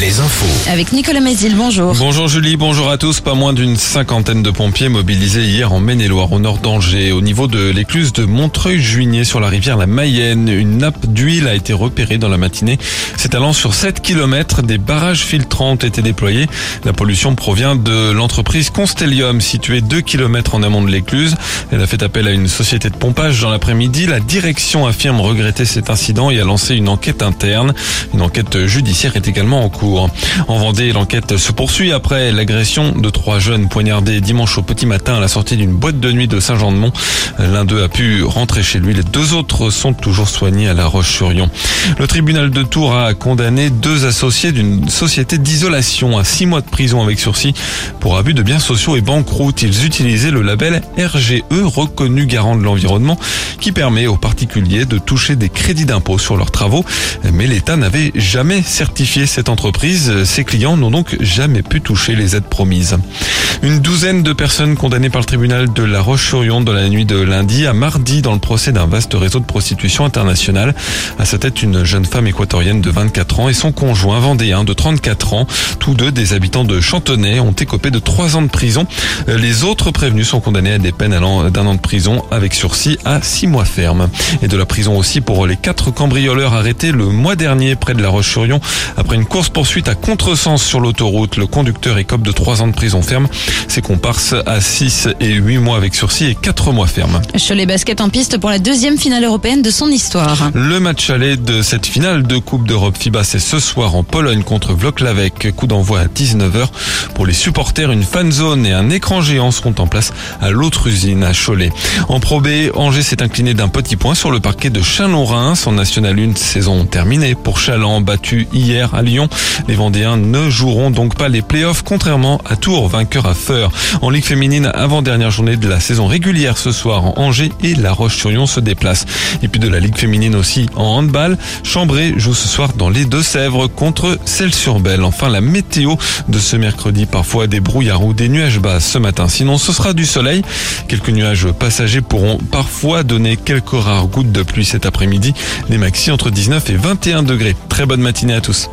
les infos. Avec Nicolas Mézil, bonjour. Bonjour Julie, bonjour à tous. Pas moins d'une cinquantaine de pompiers mobilisés hier en Maine-et-Loire, au nord d'Angers, au niveau de l'écluse de Montreuil-Juigné sur la rivière la Mayenne. Une nappe d'huile a été repérée dans la matinée. S'étalant sur 7 km, des barrages filtrants ont été déployés. La pollution provient de l'entreprise Constellium, située 2 km en amont de l'écluse. Elle a fait appel à une société de pompage dans l'après-midi. La direction affirme regretter cet incident et a lancé une enquête interne. Une enquête judiciaire est également en cours. En Vendée, l'enquête se poursuit après l'agression de trois jeunes poignardés dimanche au petit matin à la sortie d'une boîte de nuit de Saint-Jean-de-Mont. L'un d'eux a pu rentrer chez lui. Les deux autres sont toujours soignés à La Roche-sur-Yon. Le tribunal de Tours a condamné deux associés d'une société d'isolation à six mois de prison avec sursis pour abus de biens sociaux et banqueroute. Ils utilisaient le label RGE, reconnu garant de l'environnement, qui permet aux particuliers de toucher des crédits d'impôt sur leurs travaux. Mais l'État n'avait jamais certifié cette entreprise. Ses clients n'ont donc jamais pu toucher les aides promises. Douzaine de personnes condamnées par le tribunal de La Roche-sur-Yon dans la nuit de lundi à mardi dans le procès d'un vaste réseau de prostitution internationale. À sa tête, une jeune femme équatorienne de 24 ans et son conjoint vendéen de 34 ans. Tous deux, des habitants de Chantonnay, ont écopé de trois ans de prison. Les autres prévenus sont condamnés à des peines allant d'un an de prison avec sursis à six mois ferme. Et de la prison aussi pour les quatre cambrioleurs arrêtés le mois dernier près de La Roche-sur-Yon après une course poursuite à contresens sur l'autoroute. Le conducteur écope de trois ans de prison ferme. Ses comparses à 6 et 8 mois avec sursis et 4 mois ferme. Cholet Basket en piste pour la deuxième finale européenne de son histoire. Le match aller de cette finale de Coupe d'Europe FIBA, c'est ce soir en Pologne contre Vloklavek. Coup d'envoi à 19h. Pour les supporters, une fan zone et un écran géant seront en place à l'autre usine à Cholet. En Pro B, Angers s'est incliné d'un petit point sur le parquet de Chalon-Rhin. Son National 1 saison terminée pour Chaland, battu hier à Lyon. Les Vendéens ne joueront donc pas les playoffs, contrairement à Tours, vainqueur à Feur. En Ligue féminine, avant-dernière journée de la saison régulière ce soir, en Angers et La Roche-sur-Yon se déplacent. Et puis de la Ligue féminine aussi en handball, Chambray joue ce soir dans les Deux-Sèvres contre Celle-sur-Belle. Enfin, la météo de ce mercredi, parfois des brouillards ou des nuages bas ce matin. Sinon, ce sera du soleil. Quelques nuages passagers pourront parfois donner quelques rares gouttes de pluie cet après-midi. Les maxi entre 19 et 21 degrés. Très bonne matinée à tous.